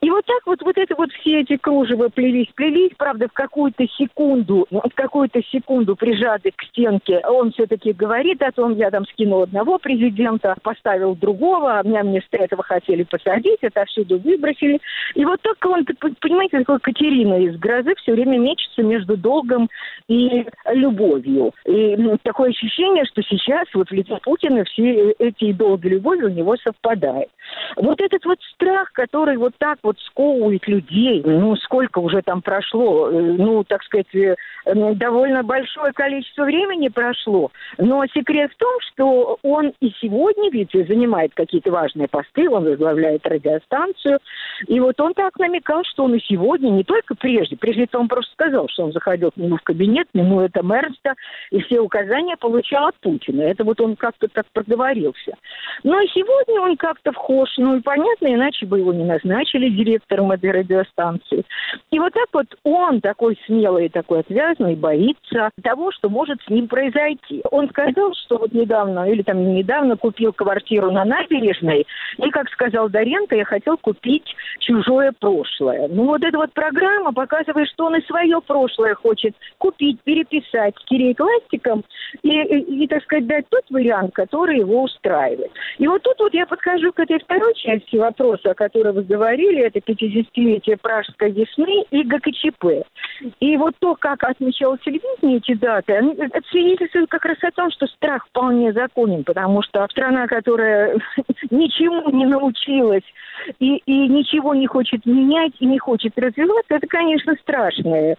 И вот так вот, вот это вот все эти кружева плелись, плелись, правда, в какую-то секунду, ну, в какую-то секунду прижатый к стенке, он все-таки говорит о том, я там скинул одного президента, поставил другого, а меня вместо этого хотели посадить, это всюду выбросили. И вот только он, понимаете, такой Катерина из «Грозы» все время мечется между долгом и любовью. И такое ощущение, что сейчас вот в лице Путина все эти долги любови у него совпадают. Вот этот вот страх, который вот так вот сковывает людей, ну, сколько уже там прошло, э, ну, так сказать, э, довольно большое количество времени прошло, но секрет в том, что он и сегодня ведь занимает какие-то важные посты, он возглавляет радиостанцию, и вот он так намекал, что он и сегодня, не только прежде, прежде он просто сказал, что он заходил к нему в кабинет, ему Мерста, и все указания получал от Путина. Это вот он как-то так проговорился. Но и сегодня он как-то вхож, ну и понятно, иначе бы его не назначили директором этой радиостанции. И вот так вот он такой смелый, такой отвязный, боится того, что может с ним произойти. Он сказал, что вот недавно, или там недавно купил квартиру на набережной, и, как сказал Доренко, я хотел купить чужое прошлое. Ну вот эта вот программа показывает, что он и свое прошлое хочет купить, переписать, стереть ластиком и, и, и, так сказать, дать тот вариант, который его устраивает. И вот тут вот я подхожу к этой второй части вопроса, о которой вы говорили, это 50-летие Пражской весны и ГКЧП. И вот то, как отмечал телевидение эти даты, это свидетельствует как раз о том, что страх вполне законен, потому что страна, которая *laughs* ничему не научилась и, и ничего не хочет менять и не хочет развиваться, это, конечно, страшная,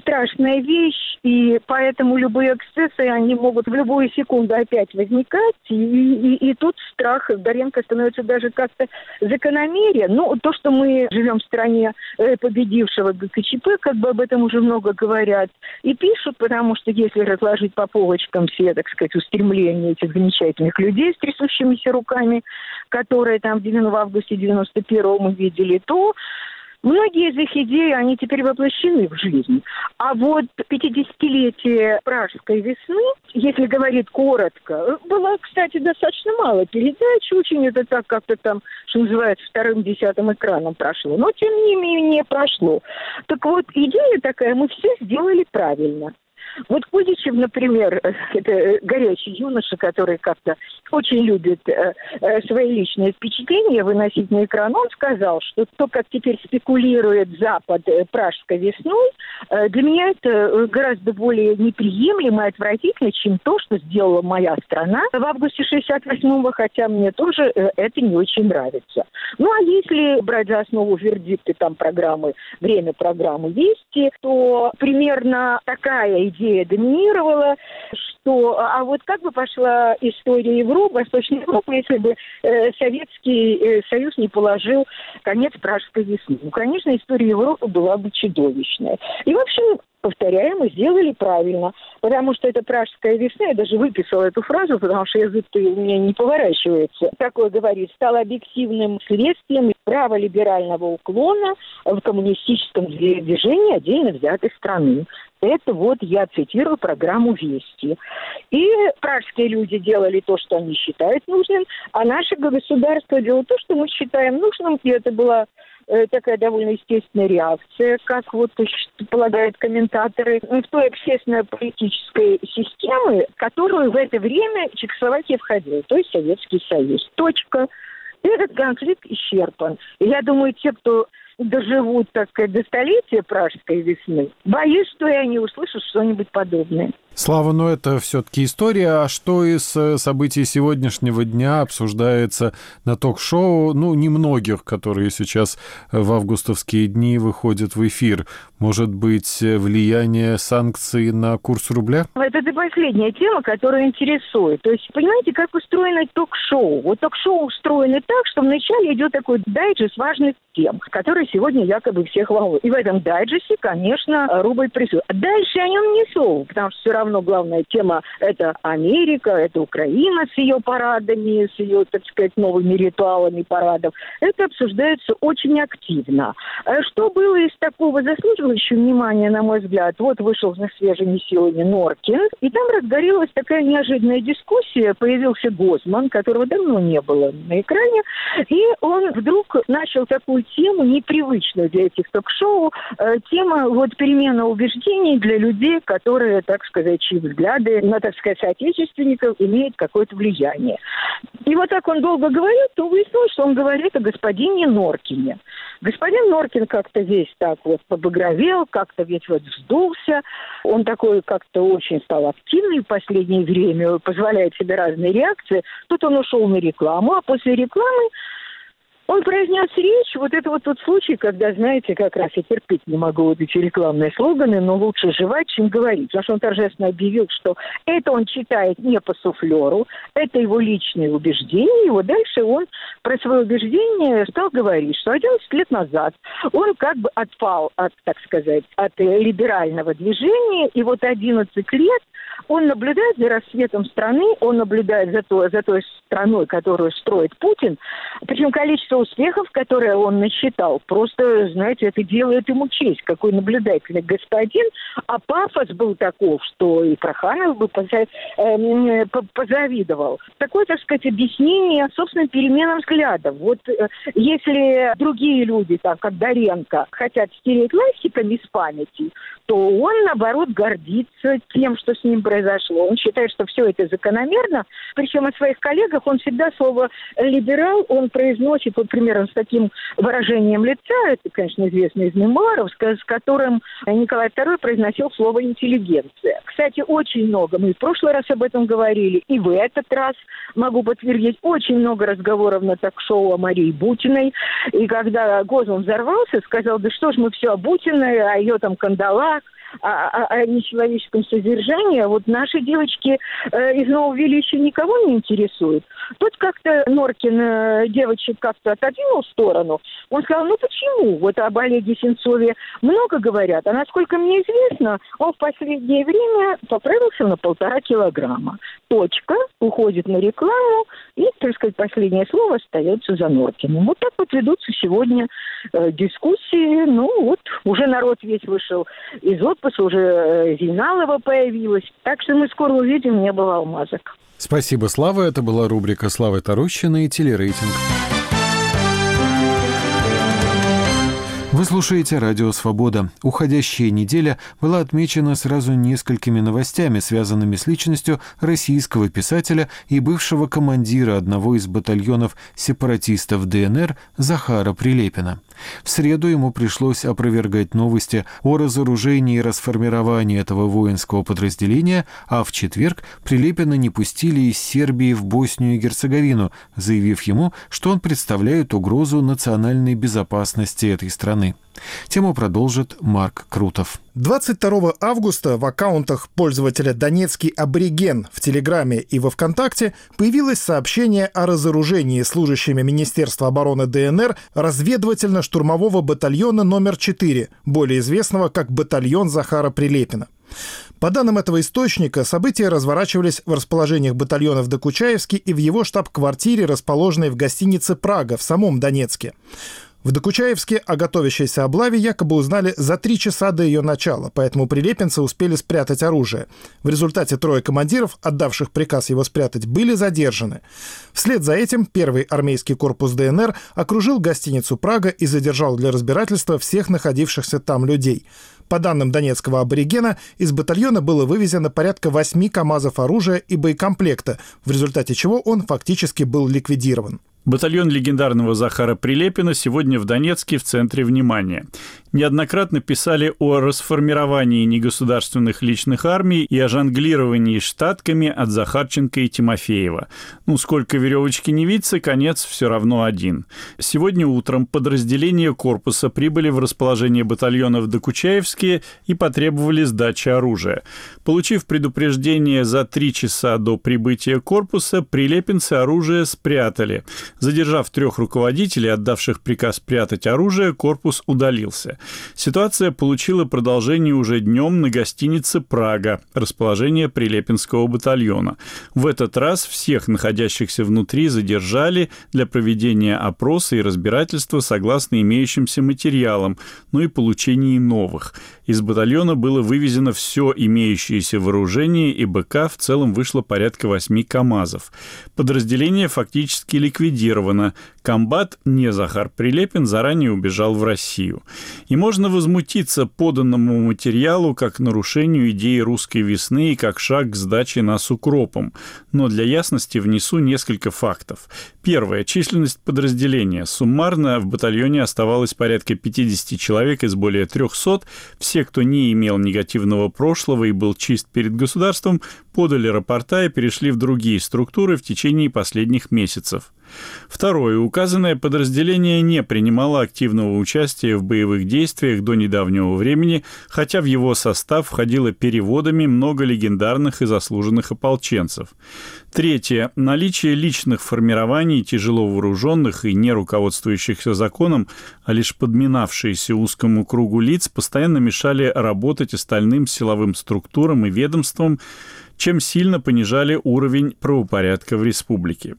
страшная вещь, и поэтому любые эксцессы, они могут в любую секунду опять возникать, и, и, и тут страх Доренко становится даже как-то закономерен. Ну, то, что мы живем в стране э, победившего ГКЧП, как бы об этом уже много говорят и пишут, потому что если разложить по полочкам все, так сказать, устремления этих замечательных людей с трясущимися руками, которые там в августе 91-го мы видели, то Многие из их идей, они теперь воплощены в жизнь. А вот 50-летие Пражской весны, если говорить коротко, было, кстати, достаточно мало передач, очень это так как-то там, что называется, вторым-десятым экраном прошло. Но, тем не менее, прошло. Так вот, идея такая, мы все сделали правильно. Вот Кузичев, например, это горячий юноша, который как-то очень любит э, э, свои личные впечатления выносить на экран, он сказал, что то, как теперь спекулирует Запад э, пражской весной, э, для меня это э, гораздо более неприемлемо и отвратительно, чем то, что сделала моя страна в августе 68-го, хотя мне тоже э, это не очень нравится. Ну, а если брать за основу вердикты там программы, время программы «Вести», то примерно такая идея доминировала, что а вот как бы пошла история Европы, Восточной Европы, если бы э, Советский э, Союз не положил конец Пражской весны. Ну, конечно, история Европы была бы чудовищная. И, в общем, повторяем, мы сделали правильно. Потому что это пражская весна, я даже выписала эту фразу, потому что язык у меня не поворачивается. Такое говорит, стал объективным следствием праволиберального уклона в коммунистическом движении отдельно взятой страны. Это вот я цитирую программу «Вести». И пражские люди делали то, что они считают нужным, а наше государство делало то, что мы считаем нужным. И это была Э, такая довольно естественная реакция, как вот полагают комментаторы, в той общественно-политической системы, которую в это время Чехословакия входила, то есть Советский Союз. Точка. Этот конфликт исчерпан. Я думаю, те, кто доживут, так сказать, до столетия пражской весны, боюсь, что и они услышат что-нибудь подобное. Слава, но это все-таки история. А что из э, событий сегодняшнего дня обсуждается на ток-шоу, ну, немногих, которые сейчас в августовские дни выходят в эфир? Может быть, влияние санкций на курс рубля? Это и последняя тема, которая интересует. То есть, понимаете, как устроено ток-шоу? Вот ток-шоу устроено так, что вначале идет такой дайджест важных тем, которые сегодня якобы всех волнуют. И в этом дайджесте, конечно, рубль присутствует. А дальше о нем не слово, потому что все равно равно главная тема – это Америка, это Украина с ее парадами, с ее, так сказать, новыми ритуалами парадов. Это обсуждается очень активно. Э, что было из такого заслуживающего внимания, на мой взгляд? Вот вышел на свежими силами Норкин, и там разгорелась такая неожиданная дискуссия. Появился Гозман, которого давно не было на экране, и он вдруг начал такую тему, непривычную для этих ток-шоу, э, тема вот перемена убеждений для людей, которые, так сказать, чьи взгляды на, так сказать, соотечественников имеют какое-то влияние. И вот так он долго говорит, то выяснилось, что он говорит о господине Норкине. Господин Норкин как-то весь так вот побагровел, как-то весь вот вздулся. Он такой как-то очень стал активный в последнее время, позволяет себе разные реакции. Тут он ушел на рекламу, а после рекламы он произнес речь, вот это вот тот случай, когда, знаете, как раз я терпеть не могу вот эти рекламные слоганы, но лучше жевать, чем говорить. Потому что он торжественно объявил, что это он читает не по суфлеру, это его личные убеждения, и вот дальше он про свои убеждения стал говорить, что 11 лет назад он как бы отпал от, так сказать, от либерального движения, и вот 11 лет он наблюдает за рассветом страны, он наблюдает за, то, за той страной, которую строит Путин. Причем количество успехов, которые он насчитал, просто, знаете, это делает ему честь, какой наблюдательный господин. А пафос был таков, что и Проханов бы эм, позавидовал. Такое, так сказать, объяснение собственно переменам взглядов. Вот э, если другие люди, так как Доренко, хотят стереть ластиками из памяти, то он, наоборот, гордится тем, что с ним произошло. Он считает, что все это закономерно. Причем о своих коллегах он всегда слово «либерал» он произносит вот примерно с таким выражением лица. Это, конечно, известно из мемуаров, с которым Николай II произносил слово «интеллигенция». Кстати, очень много. Мы в прошлый раз об этом говорили, и в этот раз могу подтвердить очень много разговоров на ток-шоу о Марии Бутиной. И когда Гозман взорвался, сказал, да что ж мы все о Бутиной, о ее там кандалах, о, о, о нечеловеческом содержании, а вот наши девочки э, из Нового Величия никого не интересуют. Тут как-то Норкин э, девочек как-то отодвинул в сторону. Он сказал, ну почему? Вот об Олеге Сенцове много говорят, а насколько мне известно, он в последнее время поправился на полтора килограмма. Точка, уходит на рекламу, и, так сказать, последнее слово остается за Норкиным. Вот так вот ведутся сегодня э, дискуссии. Ну вот, уже народ весь вышел из отпуска, уже э, Зиналова появилась. Так что мы скоро увидим «Небо алмазок». Спасибо, Слава. Это была рубрика «Славы Тарущина» и «Телерейтинг». Вы слушаете «Радио Свобода». Уходящая неделя была отмечена сразу несколькими новостями, связанными с личностью российского писателя и бывшего командира одного из батальонов сепаратистов ДНР Захара Прилепина. В среду ему пришлось опровергать новости о разоружении и расформировании этого воинского подразделения, а в четверг Прилепина не пустили из Сербии в Боснию и Герцеговину, заявив ему, что он представляет угрозу национальной безопасности этой страны. Тему продолжит Марк Крутов. 22 августа в аккаунтах пользователя «Донецкий абориген» в Телеграме и во Вконтакте появилось сообщение о разоружении служащими Министерства обороны ДНР разведывательно-штурмового батальона номер 4, более известного как батальон Захара Прилепина. По данным этого источника, события разворачивались в расположениях батальона в Докучаевске и в его штаб-квартире, расположенной в гостинице «Прага» в самом Донецке. В Докучаевске о готовящейся облаве якобы узнали за три часа до ее начала, поэтому прилепинцы успели спрятать оружие. В результате трое командиров, отдавших приказ его спрятать, были задержаны. Вслед за этим первый армейский корпус ДНР окружил гостиницу «Прага» и задержал для разбирательства всех находившихся там людей. По данным донецкого аборигена, из батальона было вывезено порядка 8 КАМАЗов оружия и боекомплекта, в результате чего он фактически был ликвидирован. Батальон легендарного Захара Прилепина сегодня в Донецке в центре внимания. Неоднократно писали о расформировании негосударственных личных армий и о жонглировании штатками от Захарченко и Тимофеева. Ну, сколько веревочки не виться, конец все равно один. Сегодня утром подразделения корпуса прибыли в расположение батальона в Докучаевске и потребовали сдачи оружия. Получив предупреждение за три часа до прибытия корпуса, прилепинцы оружие спрятали – Задержав трех руководителей, отдавших приказ прятать оружие, корпус удалился. Ситуация получила продолжение уже днем на гостинице «Прага», расположение Прилепинского батальона. В этот раз всех находящихся внутри задержали для проведения опроса и разбирательства согласно имеющимся материалам, ну и получения новых. Из батальона было вывезено все имеющееся вооружение, и БК в целом вышло порядка восьми КАМАЗов. Подразделение фактически ликвидировано. Комбат, не Захар Прилепин, заранее убежал в Россию. И можно возмутиться поданному материалу как нарушению идеи русской весны и как шаг к сдаче нас укропом. Но для ясности внесу несколько фактов. Первое. Численность подразделения. Суммарно в батальоне оставалось порядка 50 человек из более 300. Все кто не имел негативного прошлого и был чист перед государством, подали рапорта и перешли в другие структуры в течение последних месяцев. Второе. Указанное подразделение не принимало активного участия в боевых действиях до недавнего времени, хотя в его состав входило переводами много легендарных и заслуженных ополченцев. Третье. Наличие личных формирований, тяжело вооруженных и не руководствующихся законом, а лишь подминавшиеся узкому кругу лиц, постоянно мешали работать остальным силовым структурам и ведомствам, чем сильно понижали уровень правопорядка в республике.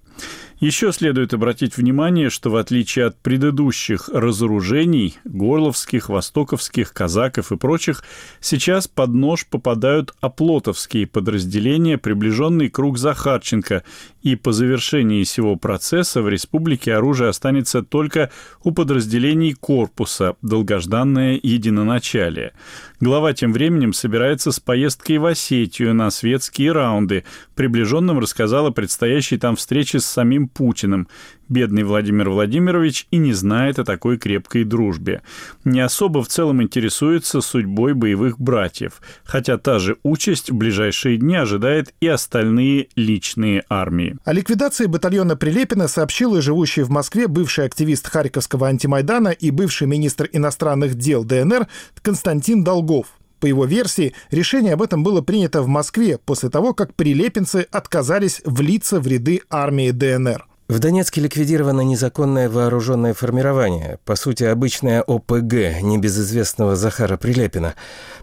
Еще следует обратить внимание, что в отличие от предыдущих разоружений, горловских, востоковских, казаков и прочих, сейчас под нож попадают оплотовские подразделения, приближенный круг Захарченко, и по завершении всего процесса в республике оружие останется только у подразделений корпуса, долгожданное единоначалие. Глава тем временем собирается с поездкой в Осетию на светские раунды. Приближенным рассказал о предстоящей там встрече с самим Путиным. Бедный Владимир Владимирович и не знает о такой крепкой дружбе. Не особо в целом интересуется судьбой боевых братьев, хотя та же участь в ближайшие дни ожидает и остальные личные армии. О ликвидации батальона Прилепина сообщил и живущий в Москве бывший активист Харьковского антимайдана и бывший министр иностранных дел ДНР Константин Долгов. По его версии, решение об этом было принято в Москве после того, как прилепинцы отказались влиться в ряды армии ДНР. В Донецке ликвидировано незаконное вооруженное формирование, по сути, обычное ОПГ, небезызвестного Захара Прилепина.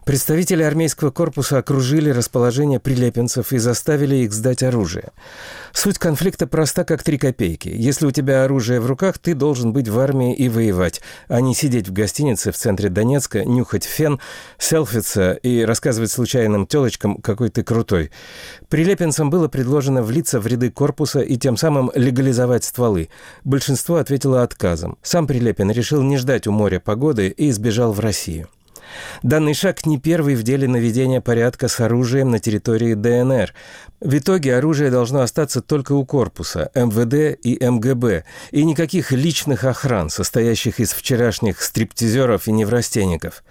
Представители армейского корпуса окружили расположение прилепинцев и заставили их сдать оружие. Суть конфликта проста, как три копейки. Если у тебя оружие в руках, ты должен быть в армии и воевать, а не сидеть в гостинице в центре Донецка, нюхать фен, селфиться и рассказывать случайным телочкам, какой ты крутой. Прилепинцам было предложено влиться в ряды корпуса и тем самым легализовать легализовать стволы. Большинство ответило отказом. Сам Прилепин решил не ждать у моря погоды и сбежал в Россию. Данный шаг не первый в деле наведения порядка с оружием на территории ДНР. В итоге оружие должно остаться только у корпуса, МВД и МГБ, и никаких личных охран, состоящих из вчерашних стриптизеров и неврастенников.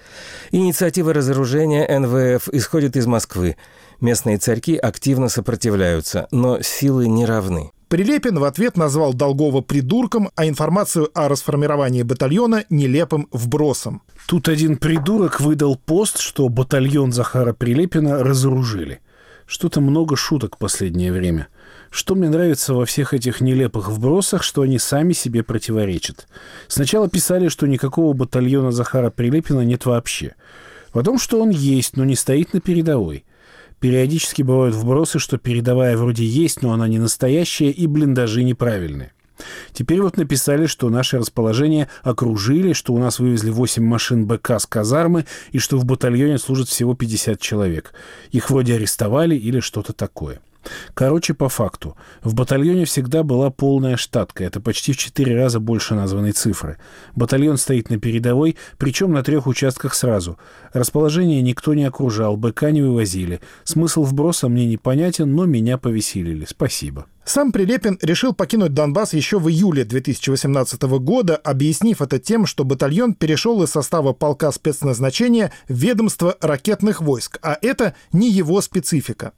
Инициатива разоружения НВФ исходит из Москвы. Местные царьки активно сопротивляются, но силы не равны. Прилепин в ответ назвал Долгова придурком, а информацию о расформировании батальона нелепым вбросом. Тут один придурок выдал пост, что батальон Захара Прилепина разоружили. Что-то много шуток последнее время. Что мне нравится во всех этих нелепых вбросах, что они сами себе противоречат. Сначала писали, что никакого батальона Захара Прилепина нет вообще. Потом, что он есть, но не стоит на передовой. Периодически бывают вбросы, что передовая вроде есть, но она не настоящая и блиндажи неправильные. Теперь вот написали, что наше расположение окружили, что у нас вывезли 8 машин БК с казармы и что в батальоне служат всего 50 человек. Их вроде арестовали или что-то такое. Короче, по факту, в батальоне всегда была полная штатка, это почти в четыре раза больше названной цифры. Батальон стоит на передовой, причем на трех участках сразу. Расположение никто не окружал, БК не вывозили. Смысл вброса мне непонятен, но меня повеселили. Спасибо. Сам Прилепин решил покинуть Донбасс еще в июле 2018 года, объяснив это тем, что батальон перешел из состава полка спецназначения в ведомство ракетных войск, а это не его специфика.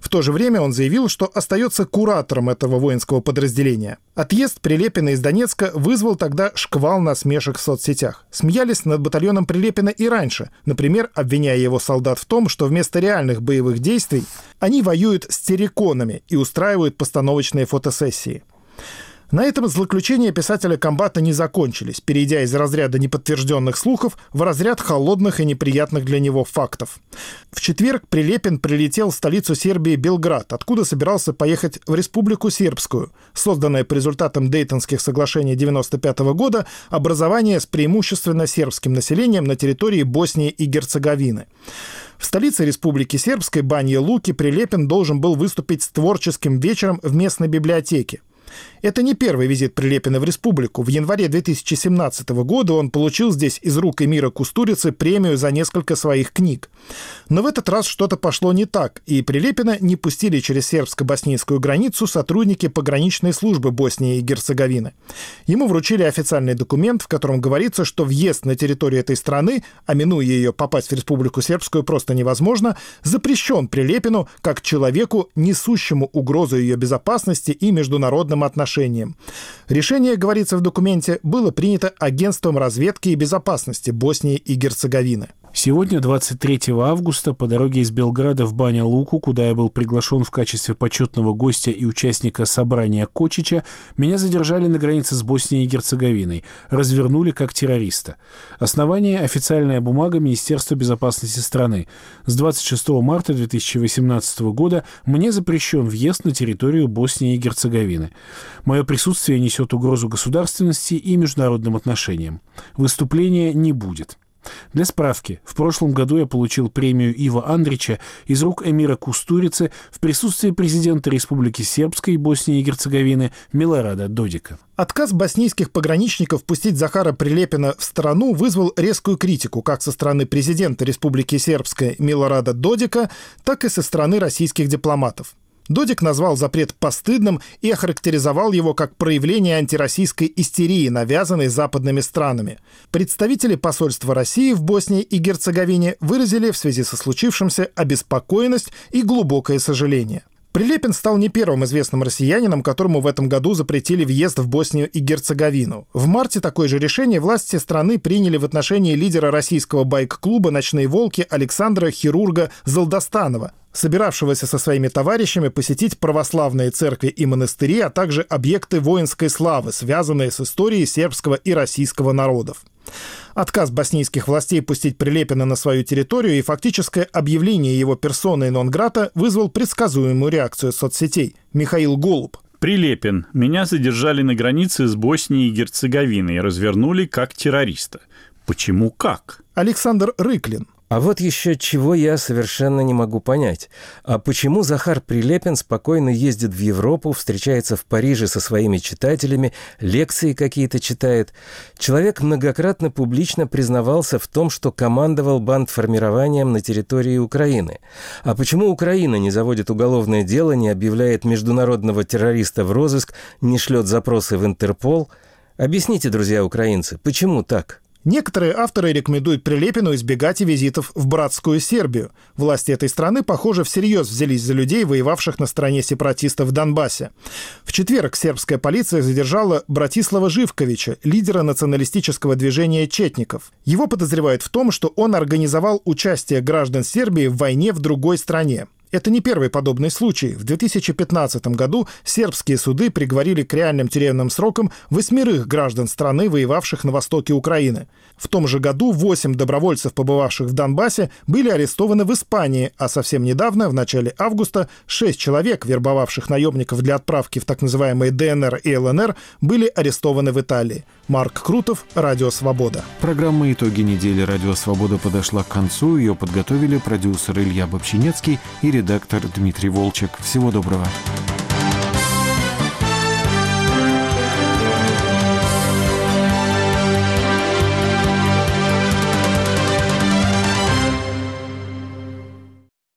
В то же время он заявил, что остается куратором этого воинского подразделения. Отъезд Прилепина из Донецка вызвал тогда шквал насмешек в соцсетях. Смеялись над батальоном Прилепина и раньше, например, обвиняя его солдат в том, что вместо реальных боевых действий они воюют с терриконами и устраивают постановочные фотосессии. На этом злоключения писателя комбата не закончились, перейдя из разряда неподтвержденных слухов в разряд холодных и неприятных для него фактов. В четверг Прилепин прилетел в столицу Сербии Белград, откуда собирался поехать в Республику Сербскую, созданное по результатам Дейтонских соглашений 1995 года образование с преимущественно сербским населением на территории Боснии и Герцеговины. В столице Республики Сербской Банье Луки Прилепин должен был выступить с творческим вечером в местной библиотеке. Это не первый визит Прилепина в республику. В январе 2017 года он получил здесь из рук Эмира Кустурицы премию за несколько своих книг. Но в этот раз что-то пошло не так, и Прилепина не пустили через сербско-боснийскую границу сотрудники пограничной службы Боснии и Герцеговины. Ему вручили официальный документ, в котором говорится, что въезд на территорию этой страны, а минуя ее попасть в Республику Сербскую просто невозможно, запрещен Прилепину как человеку, несущему угрозу ее безопасности и международным отношениям. Решение, говорится в документе, было принято Агентством разведки и безопасности Боснии и Герцеговины. Сегодня, 23 августа, по дороге из Белграда в Баня-Луку, куда я был приглашен в качестве почетного гостя и участника собрания Кочича, меня задержали на границе с Боснией и Герцеговиной, развернули как террориста. Основание – официальная бумага Министерства безопасности страны. С 26 марта 2018 года мне запрещен въезд на территорию Боснии и Герцеговины. Мое присутствие несет угрозу государственности и международным отношениям. Выступления не будет. Для справки, в прошлом году я получил премию Ива Андрича из рук эмира Кустурицы в присутствии президента Республики Сербской Боснии и Герцеговины Милорада Додика. Отказ боснийских пограничников пустить Захара Прилепина в страну вызвал резкую критику как со стороны президента Республики Сербской Милорада Додика, так и со стороны российских дипломатов. Додик назвал запрет постыдным и охарактеризовал его как проявление антироссийской истерии, навязанной западными странами. Представители посольства России в Боснии и Герцеговине выразили в связи со случившимся обеспокоенность и глубокое сожаление. Прилепин стал не первым известным россиянином, которому в этом году запретили въезд в Боснию и Герцеговину. В марте такое же решение власти страны приняли в отношении лидера российского байк-клуба «Ночные волки» Александра Хирурга Залдостанова, собиравшегося со своими товарищами посетить православные церкви и монастыри, а также объекты воинской славы, связанные с историей сербского и российского народов. Отказ боснийских властей пустить Прилепина на свою территорию и фактическое объявление его персоной нон-грата вызвал предсказуемую реакцию соцсетей. Михаил Голуб. Прилепин. Меня задержали на границе с Боснией и Герцеговиной и развернули как террориста. Почему как? Александр Рыклин. А вот еще чего я совершенно не могу понять. А почему Захар Прилепин спокойно ездит в Европу, встречается в Париже со своими читателями, лекции какие-то читает? Человек многократно публично признавался в том, что командовал бандформированием на территории Украины. А почему Украина не заводит уголовное дело, не объявляет международного террориста в розыск, не шлет запросы в Интерпол? Объясните, друзья украинцы, почему так? Некоторые авторы рекомендуют Прилепину избегать и визитов в братскую Сербию. Власти этой страны, похоже, всерьез взялись за людей, воевавших на стороне сепаратистов в Донбассе. В четверг сербская полиция задержала Братислава Живковича, лидера националистического движения «Четников». Его подозревают в том, что он организовал участие граждан Сербии в войне в другой стране. Это не первый подобный случай. В 2015 году сербские суды приговорили к реальным тюремным срокам восьмерых граждан страны, воевавших на востоке Украины. В том же году восемь добровольцев, побывавших в Донбассе, были арестованы в Испании, а совсем недавно, в начале августа, шесть человек, вербовавших наемников для отправки в так называемые ДНР и ЛНР, были арестованы в Италии. Марк Крутов, Радио Свобода. Программа «Итоги недели Радио Свобода» подошла к концу. Ее подготовили продюсер Илья Бобчинецкий и редактор Дмитрий Волчек. Всего доброго.